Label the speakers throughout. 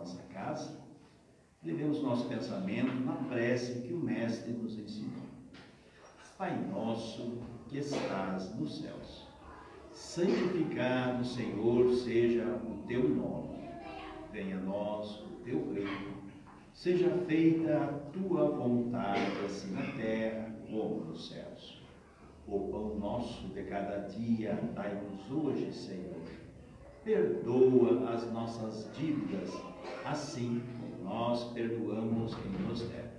Speaker 1: nossa casa, devemos nosso pensamento na prece que o Mestre nos ensinou. Pai nosso que estás nos céus, santificado, Senhor, seja o teu nome. Venha a nós o teu reino. Seja feita a tua vontade, assim na terra como nos céus. O pão nosso de cada dia dai-nos hoje, Senhor. Perdoa as nossas dívidas, assim como nós perdoamos quem nos deve.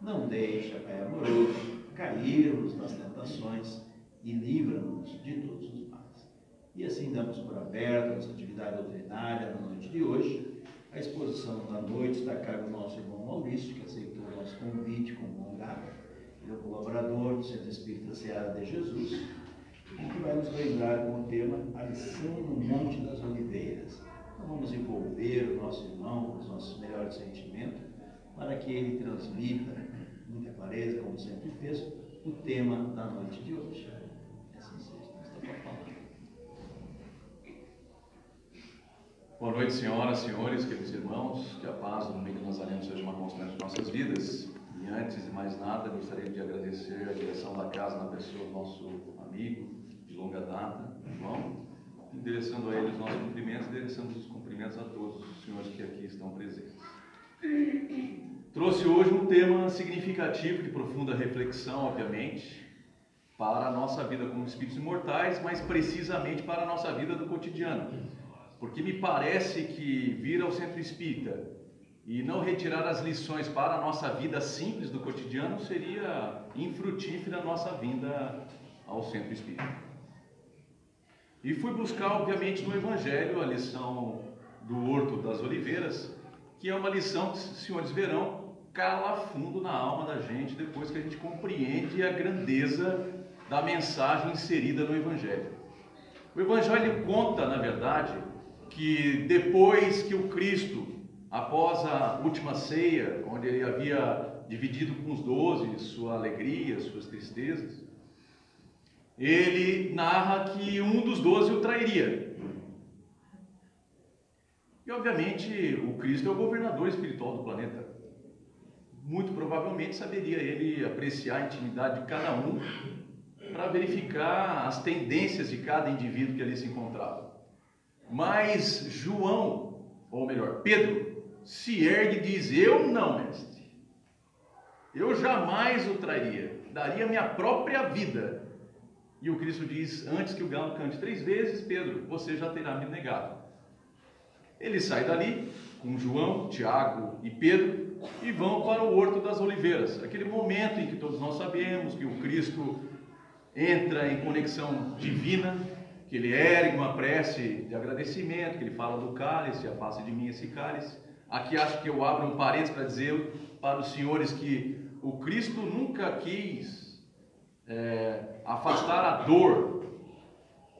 Speaker 1: Não deixa, Pai amoroso, cairmos nas tentações e livra-nos de todos os males. E assim damos por aberta nossa atividade doutrinária na noite de hoje. A exposição da noite está a cargo do nosso irmão Maurício, que aceitou o nosso convite com bom grado. Ele é colaborador do Centro Espírita Seara de Jesus, e que vai nos lembrar com o tema A lição no Monte das Oliveiras. Vamos envolver o nosso irmão com os nossos melhores sentimentos, para que ele transmita muita clareza, como sempre fez, o tema da noite de hoje. Assim seja.
Speaker 2: Boa noite, senhoras, senhores, queridos irmãos. Que a paz do domingo Nazareno seja uma constante em nossas vidas. E antes de mais nada, gostaria de agradecer a direção da casa na pessoa do nosso amigo de longa data, irmão, endereçando a ele os nossos cumprimentos, endereçando os cumprimentos a todos os senhores que aqui estão presentes. Trouxe hoje um tema significativo de profunda reflexão, obviamente, para a nossa vida como espíritos imortais, mas precisamente para a nossa vida do cotidiano. Porque me parece que vir ao centro espírita e não retirar as lições para a nossa vida simples do cotidiano seria infrutífera a nossa vinda ao centro espírita. E fui buscar, obviamente, no Evangelho a lição do Horto das Oliveiras, que é uma lição que, senhores verão, cala fundo na alma da gente depois que a gente compreende a grandeza da mensagem inserida no Evangelho. O Evangelho conta, na verdade, que depois que o Cristo, após a última ceia, onde ele havia dividido com os doze sua alegria, suas tristezas, ele narra que um dos doze o trairia. E obviamente o Cristo é o governador espiritual do planeta muito provavelmente saberia ele apreciar a intimidade de cada um para verificar as tendências de cada indivíduo que ali se encontrava. Mas João, ou melhor, Pedro, se ergue e diz: Eu não, mestre. Eu jamais o traria, daria minha própria vida. E o Cristo diz: Antes que o galo cante três vezes, Pedro, você já terá me negado. Ele sai dali com João, Tiago e Pedro e vão para o Horto das Oliveiras, aquele momento em que todos nós sabemos que o Cristo entra em conexão divina, que ele ergue uma prece de agradecimento, que ele fala do cálice, afasta de mim esse cálice. Aqui acho que eu abro um parênteses para dizer para os senhores que o Cristo nunca quis é, afastar a dor,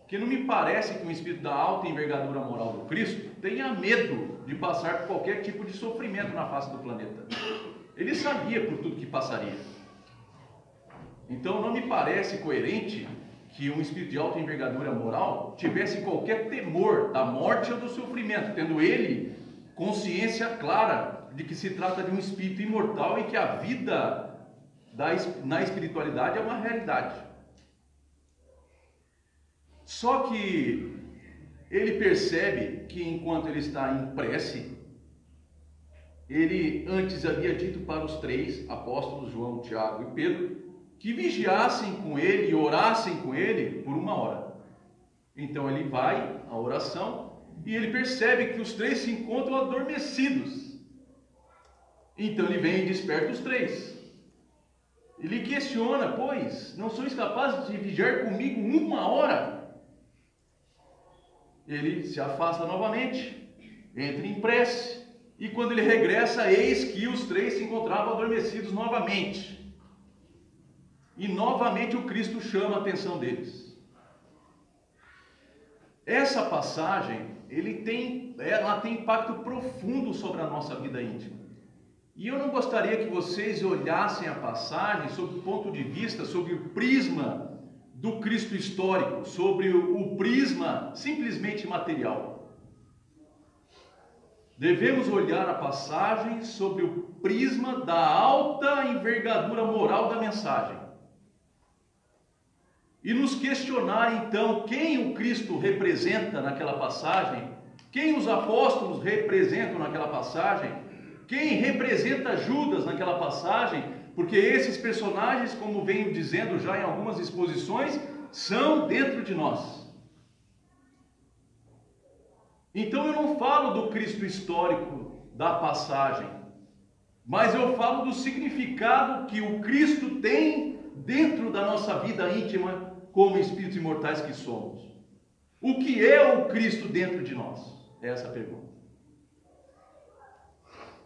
Speaker 2: que não me parece que um espírito da alta envergadura moral do Cristo tenha medo de passar por qualquer tipo de sofrimento na face do planeta. Ele sabia por tudo que passaria. Então não me parece coerente que um espírito de alta envergadura moral tivesse qualquer temor da morte ou do sofrimento, tendo ele consciência clara de que se trata de um espírito imortal e que a vida da, na espiritualidade é uma realidade. Só que ele percebe que enquanto ele está em prece, ele antes havia dito para os três apóstolos, João, Tiago e Pedro, que vigiassem com ele e orassem com ele por uma hora. Então ele vai à oração e ele percebe que os três se encontram adormecidos. Então ele vem e desperta os três. Ele questiona, pois, não sois capazes de vigiar comigo uma hora? ele se afasta novamente, entra em prece, e quando ele regressa, eis que os três se encontravam adormecidos novamente. E novamente o Cristo chama a atenção deles. Essa passagem, ele tem, ela tem impacto profundo sobre a nossa vida íntima. E eu não gostaria que vocês olhassem a passagem sob o ponto de vista, sob o prisma do Cristo histórico, sobre o prisma simplesmente material. devemos olhar a passagem sobre o prisma da alta envergadura moral da mensagem. E nos questionar então quem o Cristo representa naquela passagem, quem os apóstolos representam naquela passagem, quem representa Judas naquela passagem, porque esses personagens, como venho dizendo já em algumas exposições, são dentro de nós. Então eu não falo do Cristo histórico da passagem, mas eu falo do significado que o Cristo tem dentro da nossa vida íntima como espíritos imortais que somos. O que é o Cristo dentro de nós? É essa a pergunta.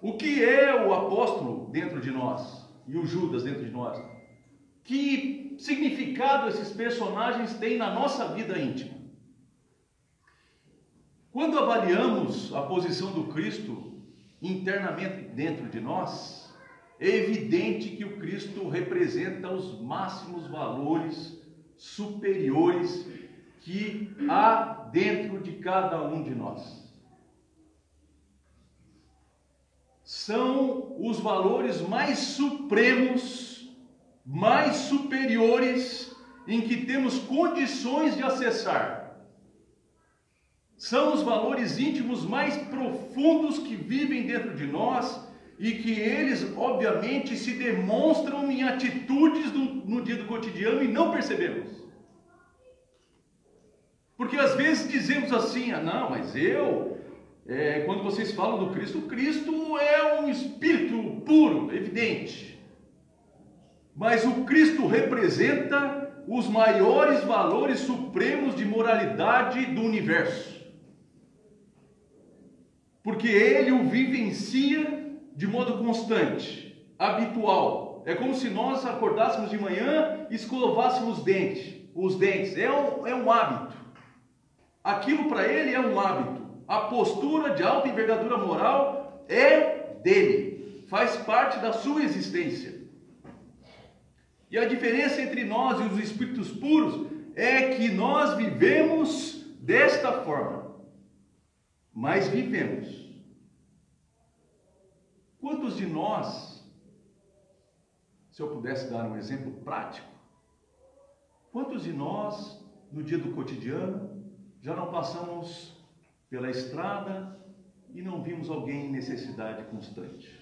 Speaker 2: O que é o apóstolo dentro de nós e o Judas dentro de nós? Que significado esses personagens têm na nossa vida íntima? Quando avaliamos a posição do Cristo internamente dentro de nós, é evidente que o Cristo representa os máximos valores superiores que há dentro de cada um de nós. São os valores mais supremos, mais superiores, em que temos condições de acessar são os valores íntimos mais profundos que vivem dentro de nós e que eles, obviamente, se demonstram em atitudes do, no dia do cotidiano e não percebemos. Porque às vezes dizemos assim: ah, não, mas eu, é, quando vocês falam do Cristo, Cristo é um espírito puro, evidente. Mas o Cristo representa os maiores valores supremos de moralidade do universo porque ele o vivencia de modo constante, habitual. É como se nós acordássemos de manhã e escovássemos dente, os dentes. É um, é um hábito. Aquilo para ele é um hábito. A postura de alta envergadura moral é dele, faz parte da sua existência. E a diferença entre nós e os espíritos puros é que nós vivemos desta forma mas vivemos. Quantos de nós, se eu pudesse dar um exemplo prático, quantos de nós, no dia do cotidiano, já não passamos pela estrada e não vimos alguém em necessidade constante?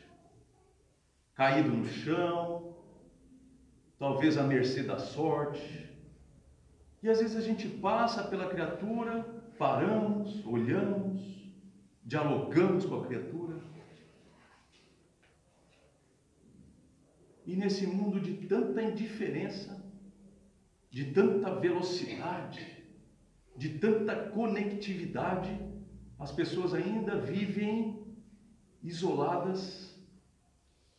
Speaker 2: Caído no chão, talvez à mercê da sorte. E às vezes a gente passa pela criatura, paramos, olhamos, dialogamos com a criatura. E nesse mundo de tanta indiferença, de tanta velocidade, de tanta conectividade, as pessoas ainda vivem isoladas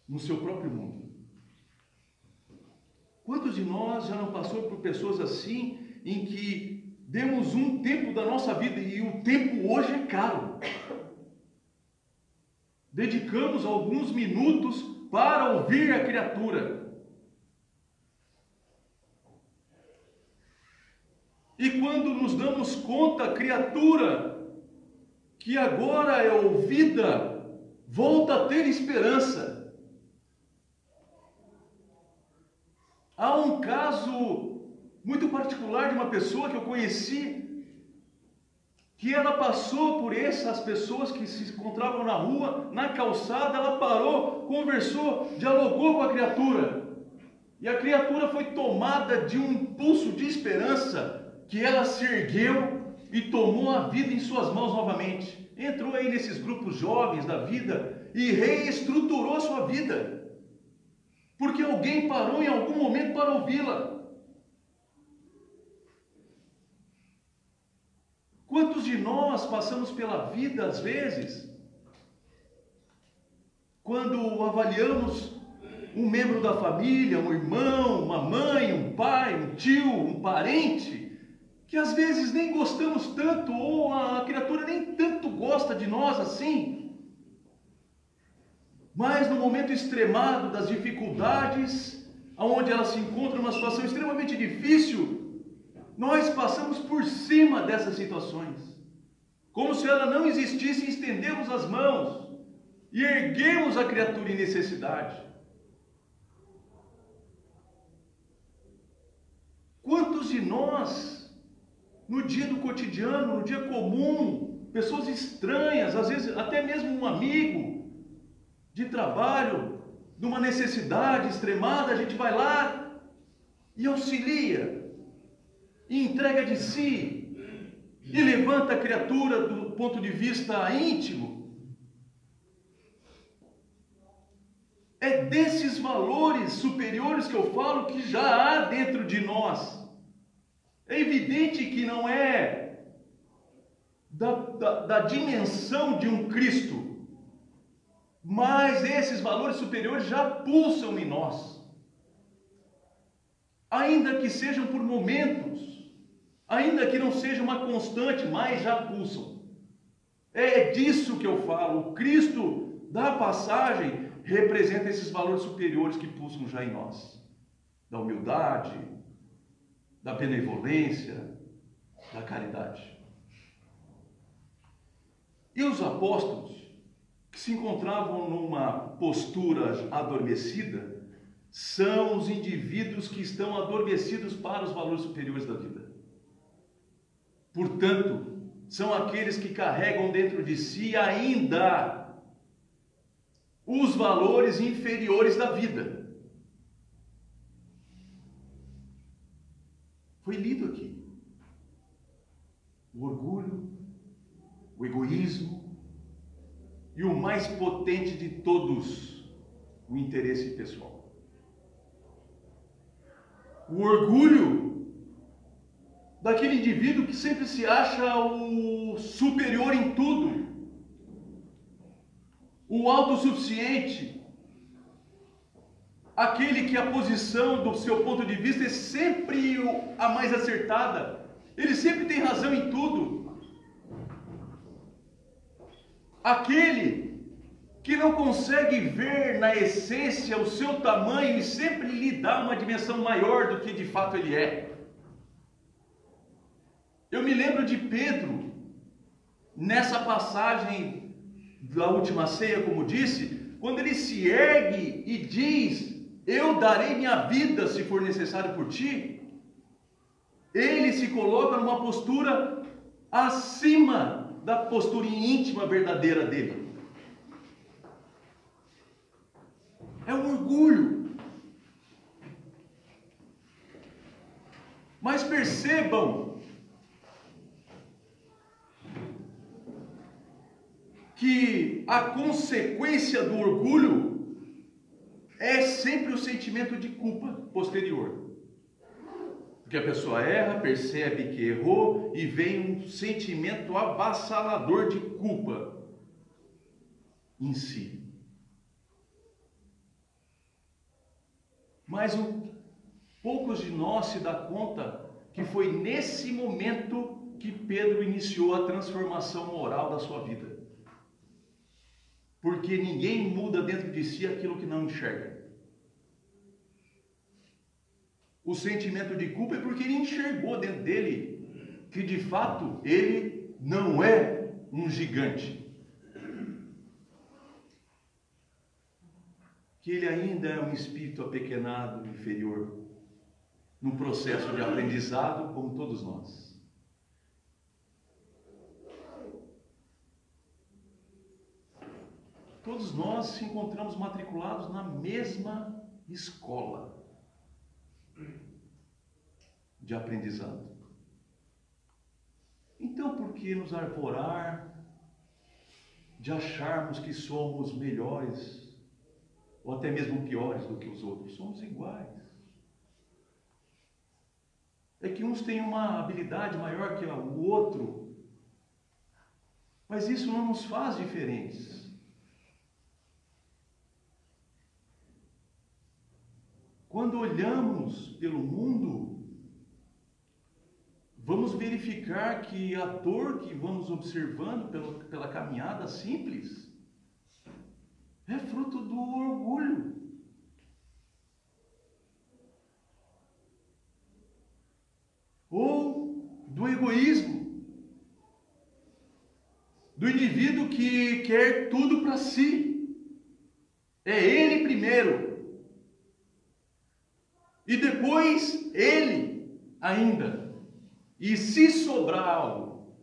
Speaker 2: no seu próprio mundo. Quantos de nós já não passou por pessoas assim, em que demos um tempo da nossa vida e o tempo hoje é caro? dedicamos alguns minutos para ouvir a criatura. E quando nos damos conta, criatura que agora é ouvida, volta a ter esperança. Há um caso muito particular de uma pessoa que eu conheci que ela passou por essas pessoas que se encontravam na rua, na calçada, ela parou, conversou, dialogou com a criatura. E a criatura foi tomada de um impulso de esperança que ela se ergueu e tomou a vida em suas mãos novamente. Entrou aí nesses grupos jovens da vida e reestruturou a sua vida. Porque alguém parou em algum momento para ouvi-la. Quantos de nós passamos pela vida, às vezes, quando avaliamos um membro da família, um irmão, uma mãe, um pai, um tio, um parente, que às vezes nem gostamos tanto, ou a criatura nem tanto gosta de nós assim, mas no momento extremado das dificuldades, onde ela se encontra numa situação extremamente difícil, nós passamos por cima dessas situações. como se ela não existisse, estendemos as mãos e erguemos a criatura em necessidade. Quantos de nós, no dia do cotidiano, no dia comum, pessoas estranhas, às vezes até mesmo um amigo de trabalho, numa necessidade extremada, a gente vai lá e auxilia, e entrega de si, e levanta a criatura do ponto de vista íntimo. É desses valores superiores que eu falo que já há dentro de nós. É evidente que não é da, da, da dimensão de um Cristo, mas esses valores superiores já pulsam em nós. Ainda que sejam por momentos, ainda que não seja uma constante, mas já pulsam. É disso que eu falo. O Cristo da passagem representa esses valores superiores que pulsam já em nós: da humildade, da benevolência, da caridade. E os apóstolos que se encontravam numa postura adormecida são os indivíduos que estão adormecidos para os valores superiores da vida. Portanto, são aqueles que carregam dentro de si ainda os valores inferiores da vida. Foi lido aqui. O orgulho, o egoísmo, e o mais potente de todos, o interesse pessoal. O orgulho daquele indivíduo que sempre se acha o superior em tudo, o autossuficiente, aquele que a posição do seu ponto de vista é sempre a mais acertada, ele sempre tem razão em tudo. Aquele que não consegue ver na essência o seu tamanho e sempre lhe dá uma dimensão maior do que de fato ele é. Eu me lembro de Pedro, nessa passagem da última ceia, como disse, quando ele se ergue e diz: Eu darei minha vida se for necessário por ti. Ele se coloca numa postura acima da postura íntima verdadeira dele. É um orgulho. Mas percebam que a consequência do orgulho é sempre o sentimento de culpa posterior. Porque a pessoa erra, percebe que errou e vem um sentimento avassalador de culpa em si. Mas poucos de nós se dá conta que foi nesse momento que Pedro iniciou a transformação moral da sua vida. Porque ninguém muda dentro de si aquilo que não enxerga. O sentimento de culpa é porque ele enxergou dentro dele que de fato ele não é um gigante. Que ele ainda é um espírito apequenado, inferior, num processo de aprendizado como todos nós. Todos nós se encontramos matriculados na mesma escola de aprendizado. Então, por que nos arvorar de acharmos que somos melhores ou até mesmo piores do que os outros? Somos iguais. É que uns têm uma habilidade maior que o outro, mas isso não nos faz diferentes. Quando olhamos pelo mundo, vamos verificar que a dor que vamos observando pela, pela caminhada simples é fruto do orgulho. Ou do egoísmo. do indivíduo que quer tudo para si. É ele primeiro. E depois ele ainda. E se sobrar algo,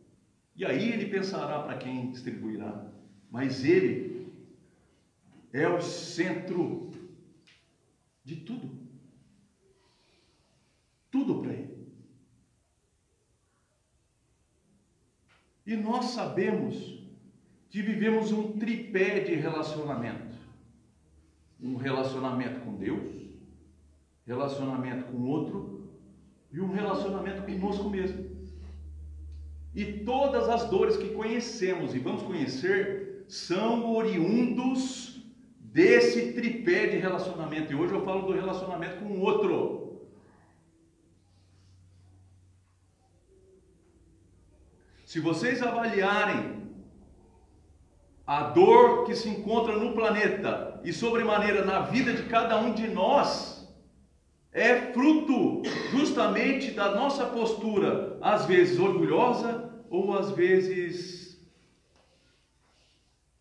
Speaker 2: e aí ele pensará para quem distribuirá. Mas ele é o centro de tudo. Tudo para ele. E nós sabemos que vivemos um tripé de relacionamento: um relacionamento com Deus, relacionamento com outro e um relacionamento conosco mesmo. E todas as dores que conhecemos e vamos conhecer são oriundos desse tripé de relacionamento. E hoje eu falo do relacionamento com o outro. Se vocês avaliarem a dor que se encontra no planeta e sobremaneira na vida de cada um de nós, é fruto justamente da nossa postura, às vezes orgulhosa ou às vezes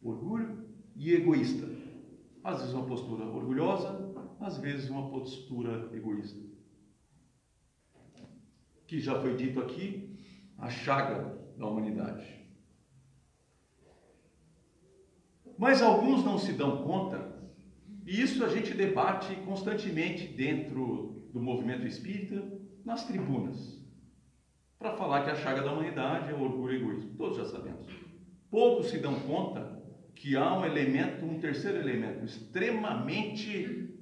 Speaker 2: orgulho e egoísta. Às vezes uma postura orgulhosa, às vezes uma postura egoísta. Que já foi dito aqui, a chaga da humanidade. Mas alguns não se dão conta, e isso a gente debate constantemente dentro do movimento espírita, nas tribunas, para falar que a chaga da humanidade é o orgulho e o egoísmo. Todos já sabemos. Poucos se dão conta que há um elemento, um terceiro elemento, extremamente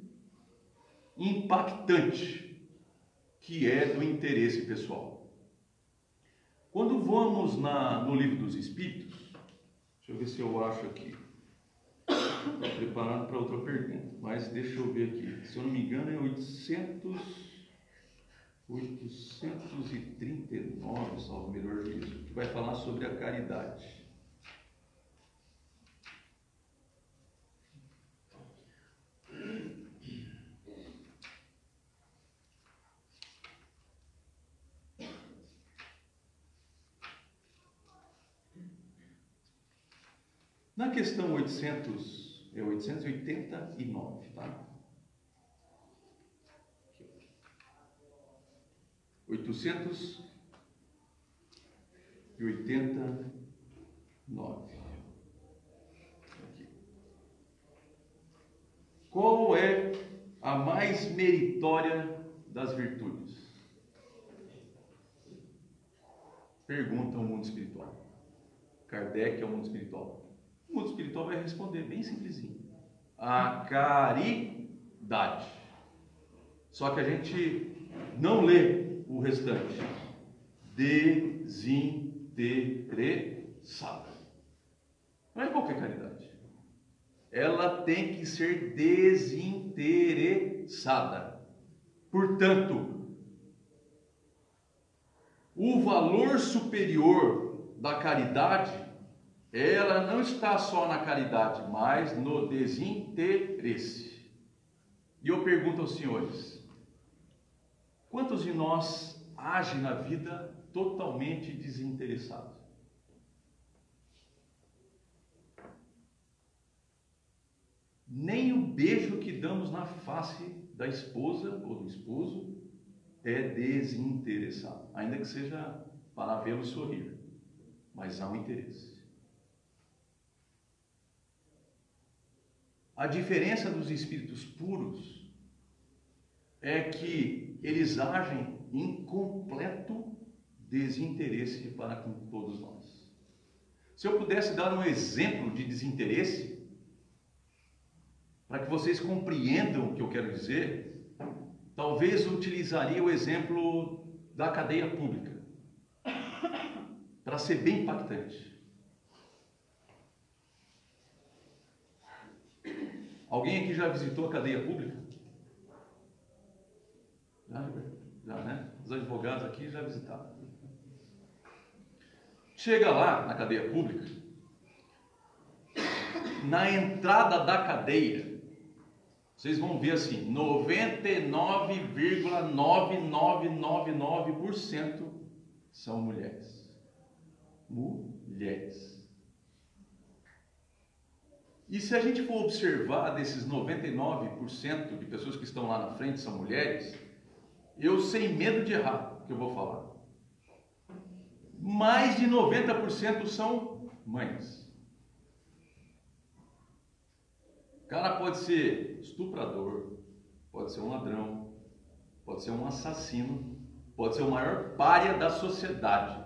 Speaker 2: impactante, que é do interesse pessoal. Quando vamos na, no livro dos Espíritos, deixa eu ver se eu acho aqui. Estou preparado para outra pergunta, mas deixa eu ver aqui. Se eu não me engano, é 800, 839, salvo melhor juízo, que vai falar sobre a caridade. Na questão 800, é 889, tá? 889. Aqui. Qual é a mais meritória das virtudes? Pergunta o mundo espiritual. Kardec é o mundo espiritual. O mundo espiritual vai responder bem simplesinho. A caridade. Só que a gente não lê o restante. Desinteressada. Não é qualquer caridade. Ela tem que ser desinteressada. Portanto, o valor superior da caridade ela não está só na caridade, mas no desinteresse. E eu pergunto aos senhores: quantos de nós agem na vida totalmente desinteressados? Nem o beijo que damos na face da esposa ou do esposo é desinteressado, ainda que seja para vê-lo sorrir, mas há um interesse. A diferença dos espíritos puros é que eles agem em completo desinteresse para com todos nós. Se eu pudesse dar um exemplo de desinteresse, para que vocês compreendam o que eu quero dizer, talvez utilizaria o exemplo da cadeia pública, para ser bem impactante. Alguém aqui já visitou a cadeia pública? Já, já né? Os advogados aqui já visitaram. Chega lá na cadeia pública, na entrada da cadeia, vocês vão ver assim, 99,9999% são mulheres. Mulheres. E se a gente for observar desses 99% de pessoas que estão lá na frente são mulheres, eu sem medo de errar que eu vou falar. Mais de 90% são mães. O cara pode ser estuprador, pode ser um ladrão, pode ser um assassino, pode ser o maior pária da sociedade.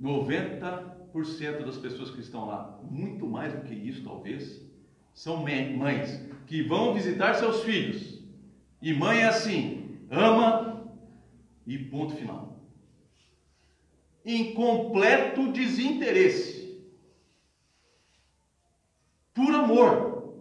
Speaker 2: 90% das pessoas que estão lá, muito mais do que isso talvez, são mães que vão visitar seus filhos. E mãe é assim, ama e ponto final. Em completo desinteresse. Por amor.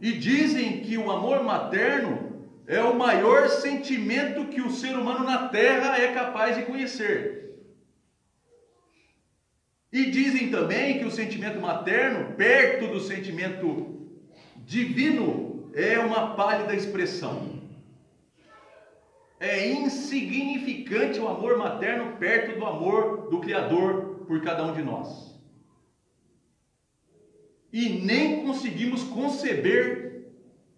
Speaker 2: E dizem que o amor materno é o maior sentimento que o ser humano na terra é capaz de conhecer. E dizem também que o sentimento materno, perto do sentimento divino, é uma pálida expressão. É insignificante o amor materno perto do amor do Criador por cada um de nós. E nem conseguimos conceber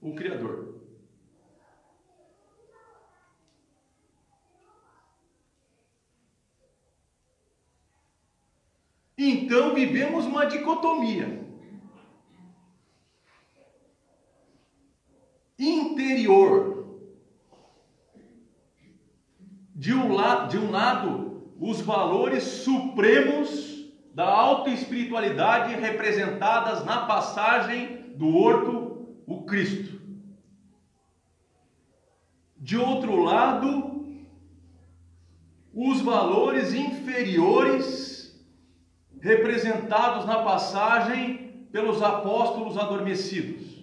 Speaker 2: o Criador. Então vivemos uma dicotomia. Interior. De um, lado, de um lado, os valores supremos da autoespiritualidade representadas na passagem do horto, o Cristo. De outro lado, os valores inferiores representados na passagem pelos apóstolos adormecidos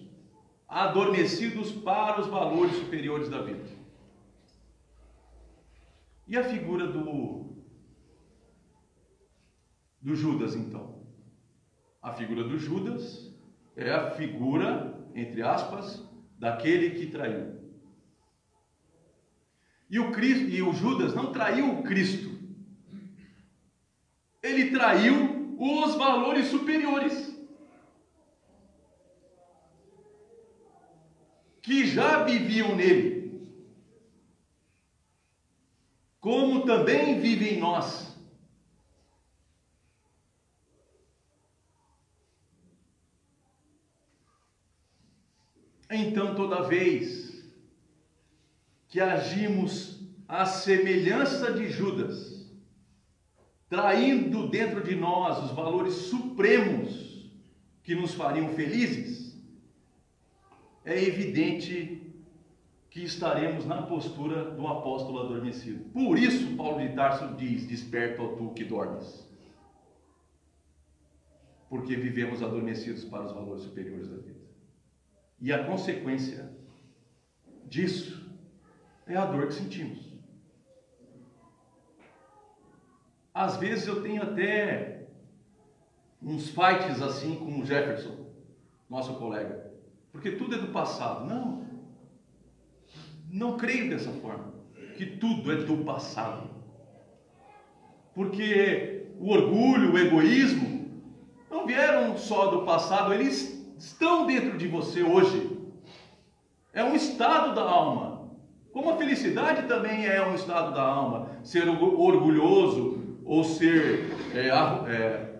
Speaker 2: adormecidos para os valores superiores da vida. E a figura do do Judas então? A figura do Judas é a figura, entre aspas, daquele que traiu. E o Cristo, e o Judas não traiu o Cristo. Ele traiu os valores superiores. Que já viviam nele, como também vive em nós. Então, toda vez que agimos à semelhança de Judas, traindo dentro de nós os valores supremos que nos fariam felizes, é evidente que estaremos na postura do apóstolo adormecido. Por isso, Paulo de Tarso diz: Desperta, ó tu que dormes. Porque vivemos adormecidos para os valores superiores da vida. E a consequência disso é a dor que sentimos. Às vezes eu tenho até uns fights assim com o Jefferson, nosso colega, porque tudo é do passado. Não, não creio dessa forma, que tudo é do passado. Porque o orgulho, o egoísmo, não vieram só do passado, eles estão dentro de você hoje. É um estado da alma. Como a felicidade também é um estado da alma. Ser orgulhoso, ou ser é, é,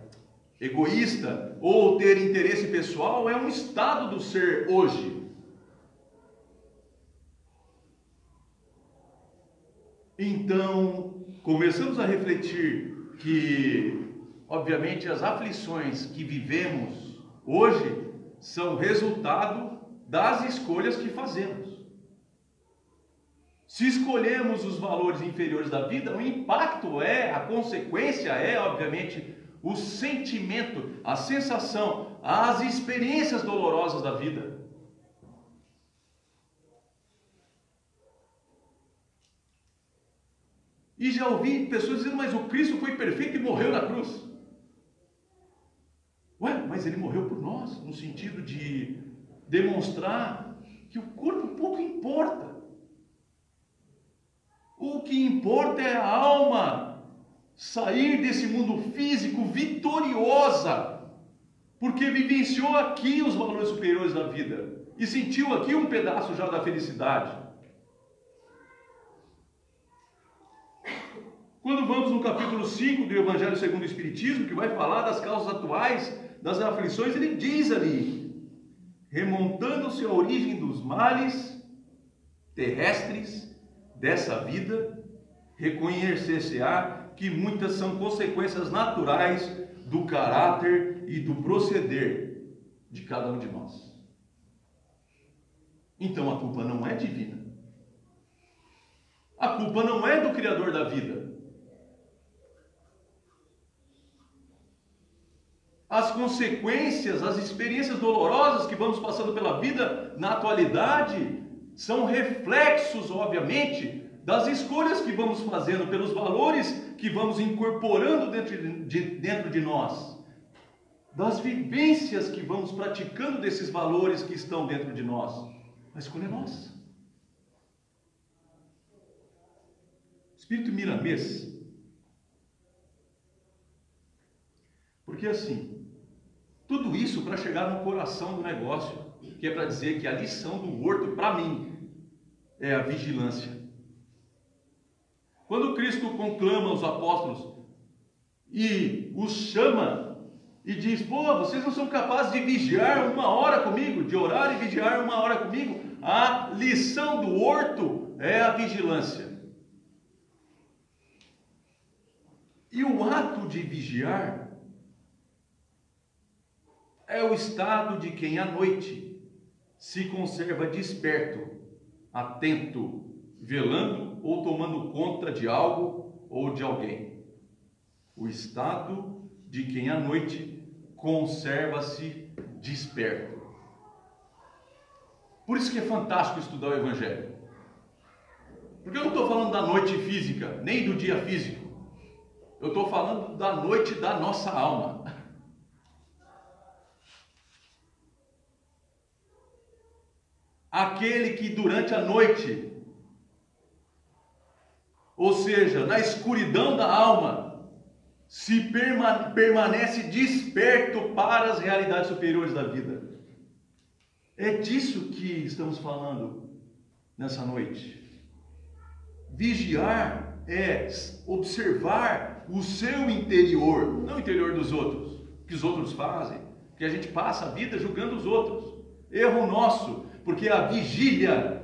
Speaker 2: egoísta, ou ter interesse pessoal, é um estado do ser hoje. Então, começamos a refletir que, obviamente, as aflições que vivemos hoje são resultado das escolhas que fazemos. Se escolhemos os valores inferiores da vida, o impacto é, a consequência é, obviamente, o sentimento, a sensação, as experiências dolorosas da vida. E já ouvi pessoas dizendo, mas o Cristo foi perfeito e morreu na cruz. Ué, mas ele morreu por nós, no sentido de demonstrar que o corpo pouco importa. O que importa é a alma. sair desse mundo físico vitoriosa, porque vivenciou aqui os valores superiores da vida e sentiu aqui um pedaço já da felicidade. Quando vamos no capítulo 5 do Evangelho segundo o Espiritismo, que vai falar das causas atuais das aflições, ele diz ali, remontando-se à origem dos males terrestres dessa vida, reconhecer-se-á que muitas são consequências naturais do caráter e do proceder de cada um de nós. Então a culpa não é divina. A culpa não é do Criador da vida. as consequências, as experiências dolorosas que vamos passando pela vida na atualidade são reflexos, obviamente, das escolhas que vamos fazendo, pelos valores que vamos incorporando dentro de, dentro de nós, das vivências que vamos praticando desses valores que estão dentro de nós. A escolha é nossa. Espírito Miramês. Porque assim, tudo isso para chegar no coração do negócio, que é para dizer que a lição do horto, para mim, é a vigilância. Quando Cristo conclama os apóstolos e os chama e diz: Pô, vocês não são capazes de vigiar uma hora comigo, de orar e vigiar uma hora comigo. A lição do horto é a vigilância. E o ato de vigiar é o estado de quem à noite se conserva desperto, atento, velando ou tomando conta de algo ou de alguém. O estado de quem à noite conserva-se desperto. Por isso que é fantástico estudar o Evangelho. Porque eu não estou falando da noite física, nem do dia físico. Eu estou falando da noite da nossa alma. Aquele que durante a noite, ou seja, na escuridão da alma, se permanece desperto para as realidades superiores da vida. É disso que estamos falando nessa noite. Vigiar é observar o seu interior, não o interior dos outros, que os outros fazem, que a gente passa a vida julgando os outros. Erro nosso porque a vigília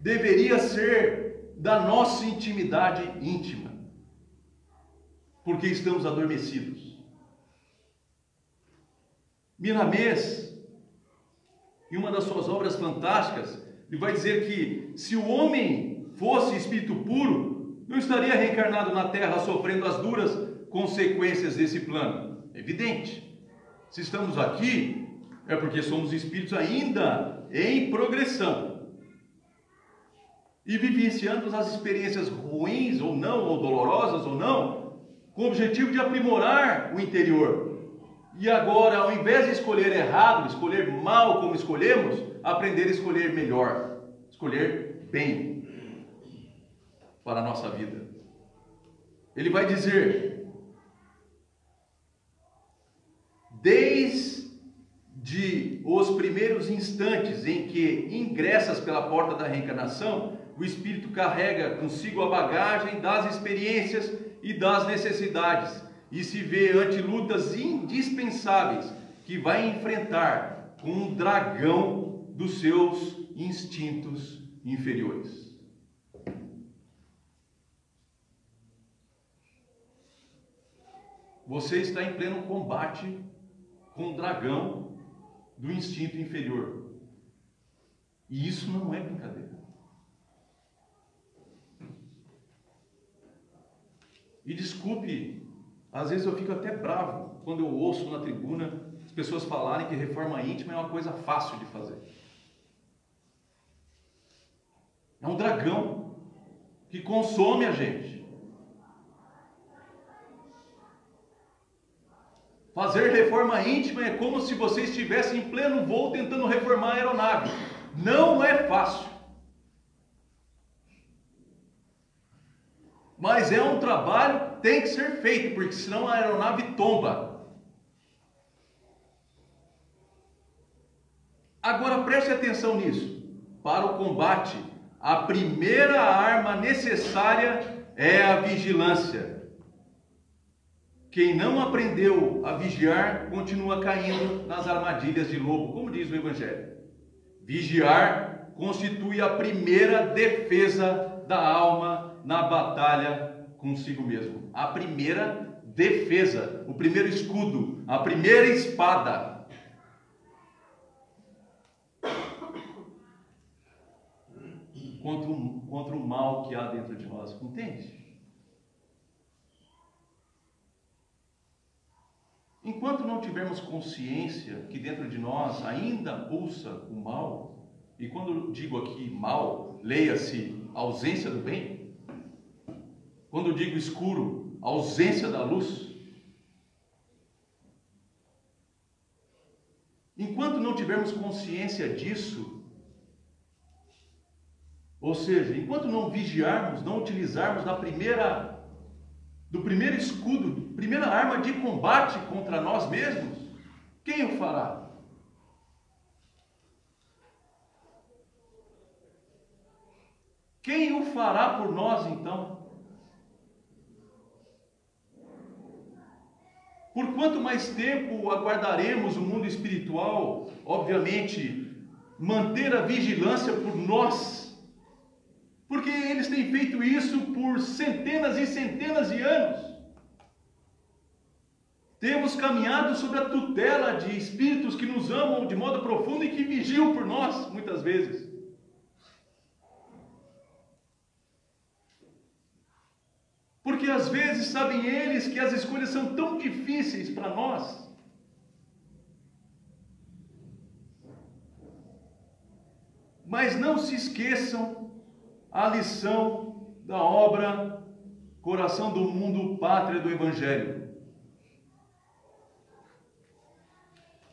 Speaker 2: deveria ser da nossa intimidade íntima, porque estamos adormecidos. Miramês, em uma das suas obras fantásticas, ele vai dizer que se o homem fosse espírito puro, não estaria reencarnado na terra sofrendo as duras consequências desse plano. Evidente. Se estamos aqui, é porque somos espíritos ainda em progressão e vivenciando as experiências ruins ou não, ou dolorosas ou não, com o objetivo de aprimorar o interior. E agora, ao invés de escolher errado, escolher mal como escolhemos, aprender a escolher melhor, escolher bem para a nossa vida. Ele vai dizer: desde de os primeiros instantes em que ingressas pela porta da reencarnação, o espírito carrega consigo a bagagem das experiências e das necessidades e se vê ante lutas indispensáveis que vai enfrentar com um dragão dos seus instintos inferiores. Você está em pleno combate com o dragão do instinto inferior. E isso não é brincadeira. E desculpe, às vezes eu fico até bravo quando eu ouço na tribuna as pessoas falarem que reforma íntima é uma coisa fácil de fazer. É um dragão que consome a gente. Fazer reforma íntima é como se você estivesse em pleno voo tentando reformar a aeronave. Não é fácil. Mas é um trabalho tem que ser feito, porque senão a aeronave tomba. Agora preste atenção nisso. Para o combate, a primeira arma necessária é a vigilância. Quem não aprendeu a vigiar continua caindo nas armadilhas de lobo, como diz o Evangelho. Vigiar constitui a primeira defesa da alma na batalha consigo mesmo. A primeira defesa, o primeiro escudo, a primeira espada. Contra o, contra o mal que há dentro de nós, entende? Enquanto não tivermos consciência que dentro de nós ainda pulsa o mal, e quando digo aqui mal, leia-se ausência do bem, quando digo escuro, ausência da luz, enquanto não tivermos consciência disso, ou seja, enquanto não vigiarmos, não utilizarmos da primeira do primeiro escudo, primeira arma de combate contra nós mesmos, quem o fará? Quem o fará por nós então? Por quanto mais tempo aguardaremos o mundo espiritual, obviamente, manter a vigilância por nós porque eles têm feito isso por centenas e centenas de anos. Temos caminhado sob a tutela de espíritos que nos amam de modo profundo e que vigiam por nós, muitas vezes. Porque às vezes sabem eles que as escolhas são tão difíceis para nós. Mas não se esqueçam a lição da obra Coração do Mundo, Pátria do Evangelho.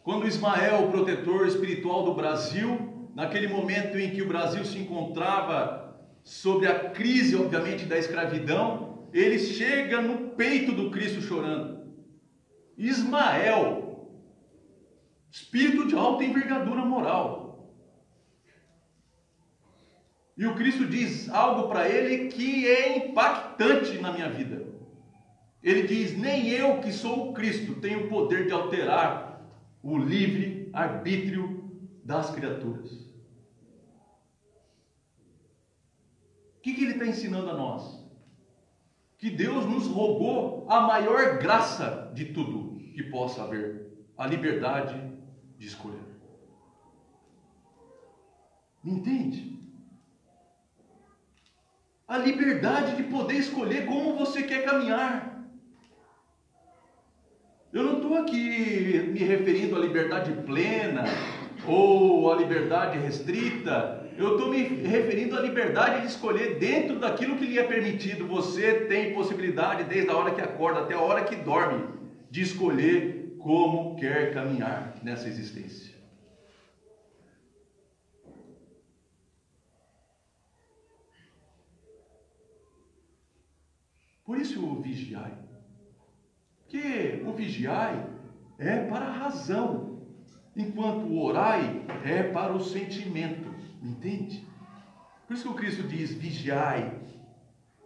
Speaker 2: Quando Ismael, o protetor espiritual do Brasil, naquele momento em que o Brasil se encontrava sob a crise, obviamente, da escravidão, ele chega no peito do Cristo chorando. Ismael, espírito de alta envergadura moral, e o Cristo diz algo para ele que é impactante na minha vida. Ele diz: Nem eu, que sou o Cristo, tenho o poder de alterar o livre arbítrio das criaturas. O que, que ele está ensinando a nós? Que Deus nos roubou a maior graça de tudo que possa haver: a liberdade de escolher. Me entende? A liberdade de poder escolher como você quer caminhar. Eu não estou aqui me referindo à liberdade plena ou à liberdade restrita. Eu estou me referindo à liberdade de escolher dentro daquilo que lhe é permitido. Você tem possibilidade, desde a hora que acorda até a hora que dorme, de escolher como quer caminhar nessa existência. Por isso o vigiai. Que o vigiai é para a razão, enquanto o orai é para o sentimento. Entende? Por isso que o Cristo diz: vigiai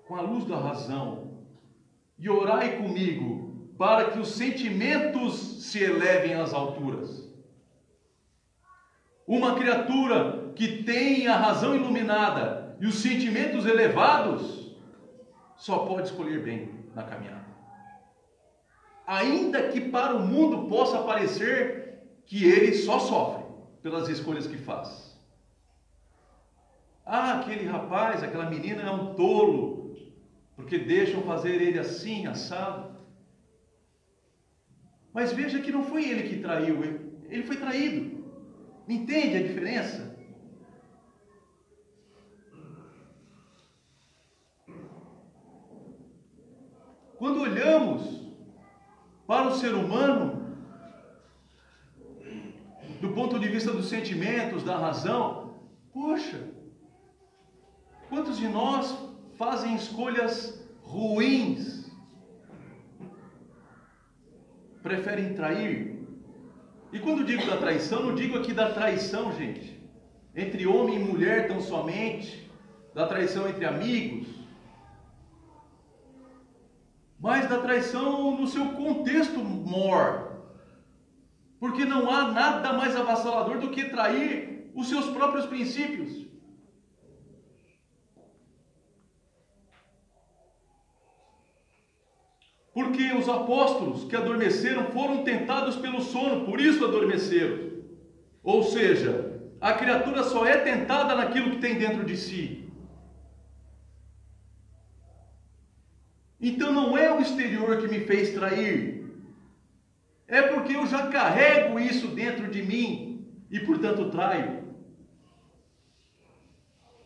Speaker 2: com a luz da razão e orai comigo para que os sentimentos se elevem às alturas. Uma criatura que tem a razão iluminada e os sentimentos elevados só pode escolher bem na caminhada. Ainda que para o mundo possa parecer que ele só sofre pelas escolhas que faz. Ah, aquele rapaz, aquela menina é um tolo, porque deixam fazer ele assim, assado. Mas veja que não foi ele que traiu, ele foi traído. Entende a diferença? Quando olhamos para o ser humano, do ponto de vista dos sentimentos, da razão, poxa, quantos de nós fazem escolhas ruins preferem trair. E quando digo da traição, não digo aqui da traição, gente, entre homem e mulher tão somente, da traição entre amigos, mas da traição no seu contexto maior. Porque não há nada mais avassalador do que trair os seus próprios princípios. Porque os apóstolos que adormeceram foram tentados pelo sono, por isso adormeceram. Ou seja, a criatura só é tentada naquilo que tem dentro de si. Então não é o exterior que me fez trair, é porque eu já carrego isso dentro de mim e portanto traio.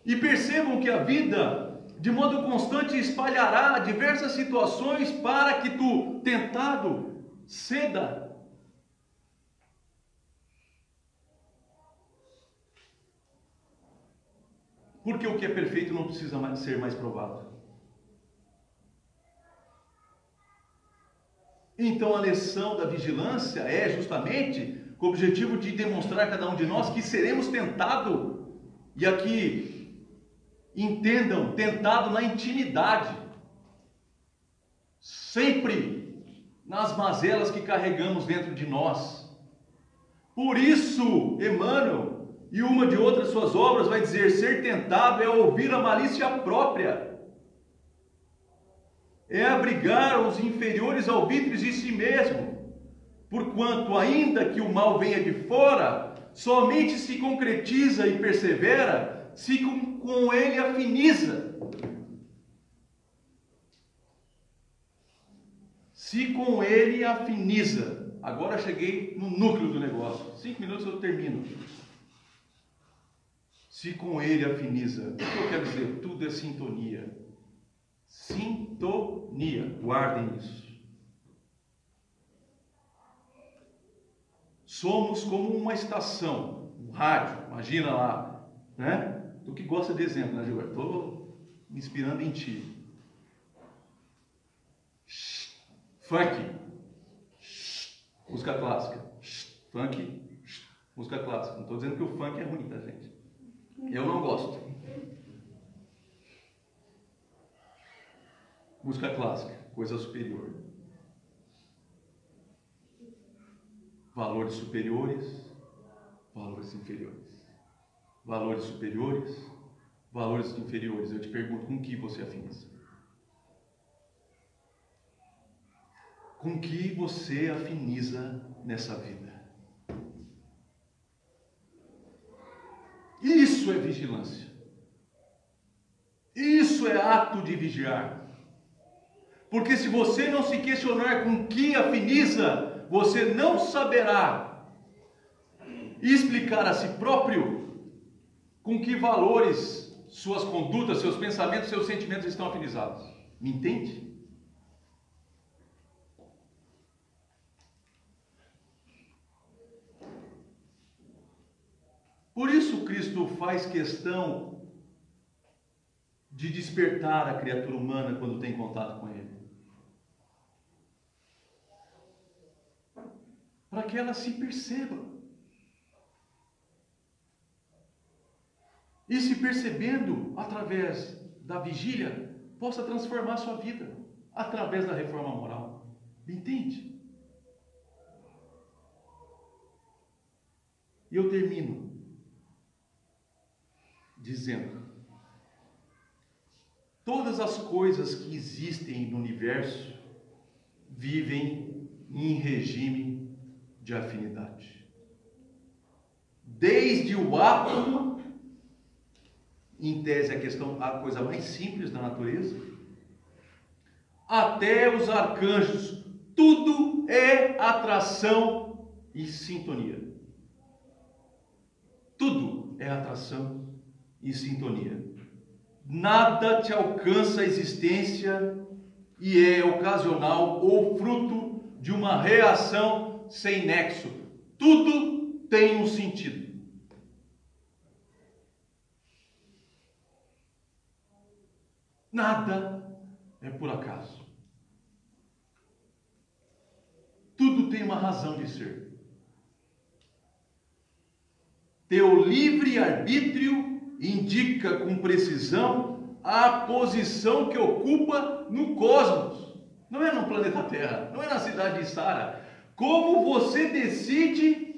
Speaker 2: E percebam que a vida de modo constante espalhará diversas situações para que tu, tentado, ceda. Porque o que é perfeito não precisa mais ser mais provado. Então a lição da vigilância é justamente com o objetivo de demonstrar a cada um de nós que seremos tentados, e aqui entendam, tentado na intimidade, sempre nas mazelas que carregamos dentro de nós. Por isso, Emmanuel, e uma de outras suas obras vai dizer: ser tentado é ouvir a malícia própria, é abrigar os inferiores alvitres de si mesmo, porquanto, ainda que o mal venha de fora, somente se concretiza e persevera se com, com ele afiniza. Se com ele afiniza. Agora cheguei no núcleo do negócio. Cinco minutos eu termino. Se com ele afiniza. O que eu quero dizer? Tudo é sintonia. Sintonia. Guardem isso. Somos como uma estação, um rádio. Imagina lá, né? Tu que gosta de exemplo, né, Gilberto? Estou me inspirando em ti. Funk. Música clássica. Funk. Música clássica. Não estou dizendo que o funk é ruim, tá, gente? Eu não gosto. Música clássica, coisa superior. Valores superiores, valores inferiores valores superiores, valores inferiores. Eu te pergunto, com que você afiniza? Com que você afiniza nessa vida? Isso é vigilância. Isso é ato de vigiar. Porque se você não se questionar com que afiniza, você não saberá explicar a si próprio com que valores suas condutas, seus pensamentos, seus sentimentos estão afinizados. Me entende? Por isso Cristo faz questão de despertar a criatura humana quando tem contato com Ele. Para que ela se perceba. e se percebendo através da vigília, possa transformar sua vida através da reforma moral. Entende? E eu termino dizendo: todas as coisas que existem no universo vivem em regime de afinidade. Desde o átomo em tese a questão, a coisa mais simples da natureza, até os arcanjos, tudo é atração e sintonia. Tudo é atração e sintonia. Nada te alcança a existência e é ocasional ou fruto de uma reação sem nexo. Tudo tem um sentido. Nada é por acaso. tudo tem uma razão de ser. Teu livre-arbítrio indica com precisão a posição que ocupa no cosmos. Não é no planeta Terra, não é na cidade de Sara. Como você decide,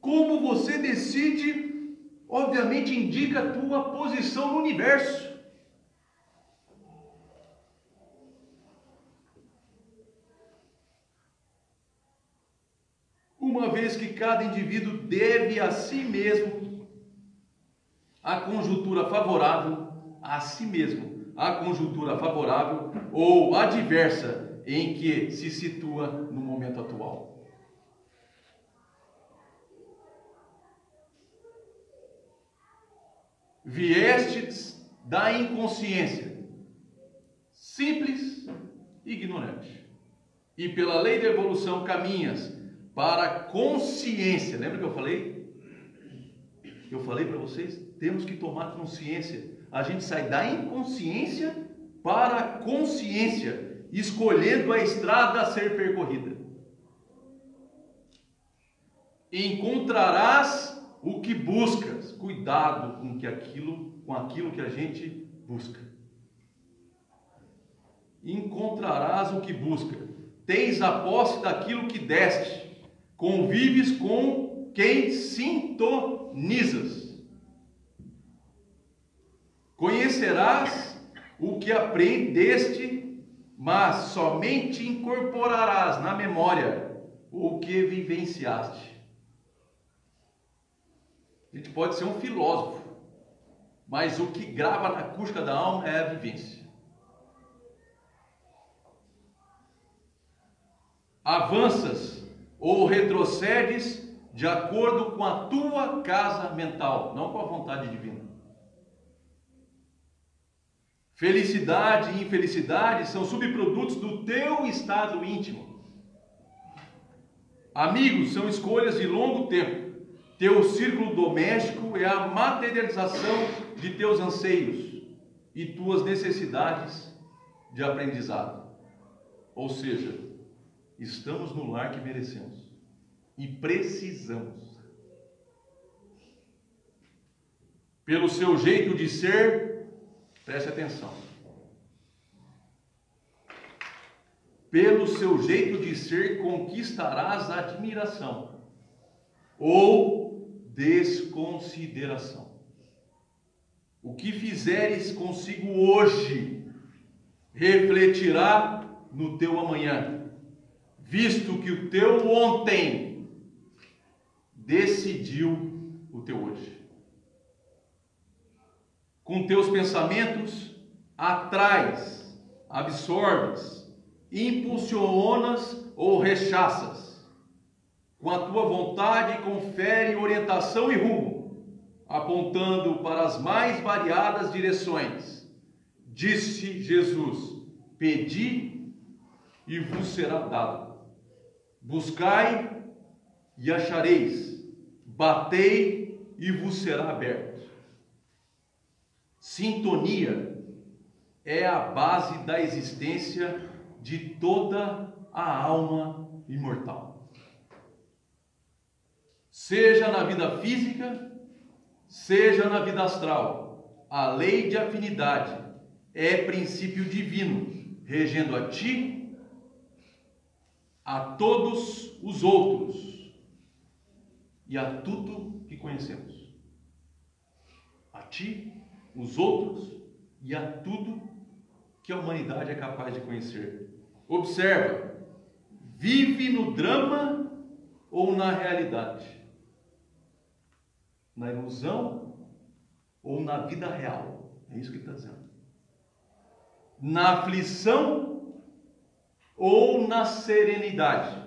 Speaker 2: como você decide, obviamente indica a tua posição no universo. uma vez que cada indivíduo deve a si mesmo a conjuntura favorável a si mesmo, a conjuntura favorável ou adversa em que se situa no momento atual. Viestes da inconsciência, simples e ignorante, e pela lei da evolução caminhas para a consciência. Lembra que eu falei? Eu falei para vocês, temos que tomar consciência. A gente sai da inconsciência para a consciência, escolhendo a estrada a ser percorrida. Encontrarás o que buscas. Cuidado com que aquilo, com aquilo que a gente busca. Encontrarás o que busca. Tens a posse daquilo que deste convives com quem sintonizas. Conhecerás o que aprendeste, mas somente incorporarás na memória o que vivenciaste. A gente pode ser um filósofo, mas o que grava na cusca da alma é a vivência. Avanças ou retrocedes de acordo com a tua casa mental, não com a vontade divina. Felicidade e infelicidade são subprodutos do teu estado íntimo. Amigos são escolhas de longo tempo. Teu círculo doméstico é a materialização de teus anseios e tuas necessidades de aprendizado. Ou seja, Estamos no lar que merecemos e precisamos. Pelo seu jeito de ser, preste atenção. Pelo seu jeito de ser, conquistarás admiração ou desconsideração. O que fizeres consigo hoje refletirá no teu amanhã visto que o teu ontem decidiu o teu hoje. Com teus pensamentos, atrás, absorves, impulsionas ou rechaças. Com a tua vontade, confere orientação e rumo, apontando para as mais variadas direções. Disse Jesus: Pedi e vos será dado Buscai e achareis, batei e vos será aberto. Sintonia é a base da existência de toda a alma imortal. Seja na vida física, seja na vida astral, a lei de afinidade é princípio divino, regendo a ti a todos os outros e a tudo que conhecemos. A ti, os outros e a tudo que a humanidade é capaz de conhecer. Observa, vive no drama ou na realidade? Na ilusão ou na vida real? É isso que ele está dizendo. Na aflição ou na serenidade,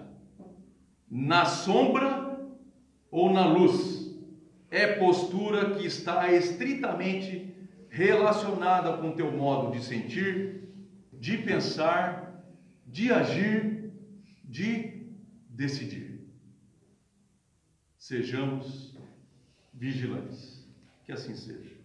Speaker 2: na sombra ou na luz. É postura que está estritamente relacionada com teu modo de sentir, de pensar, de agir, de decidir. Sejamos vigilantes. Que assim seja.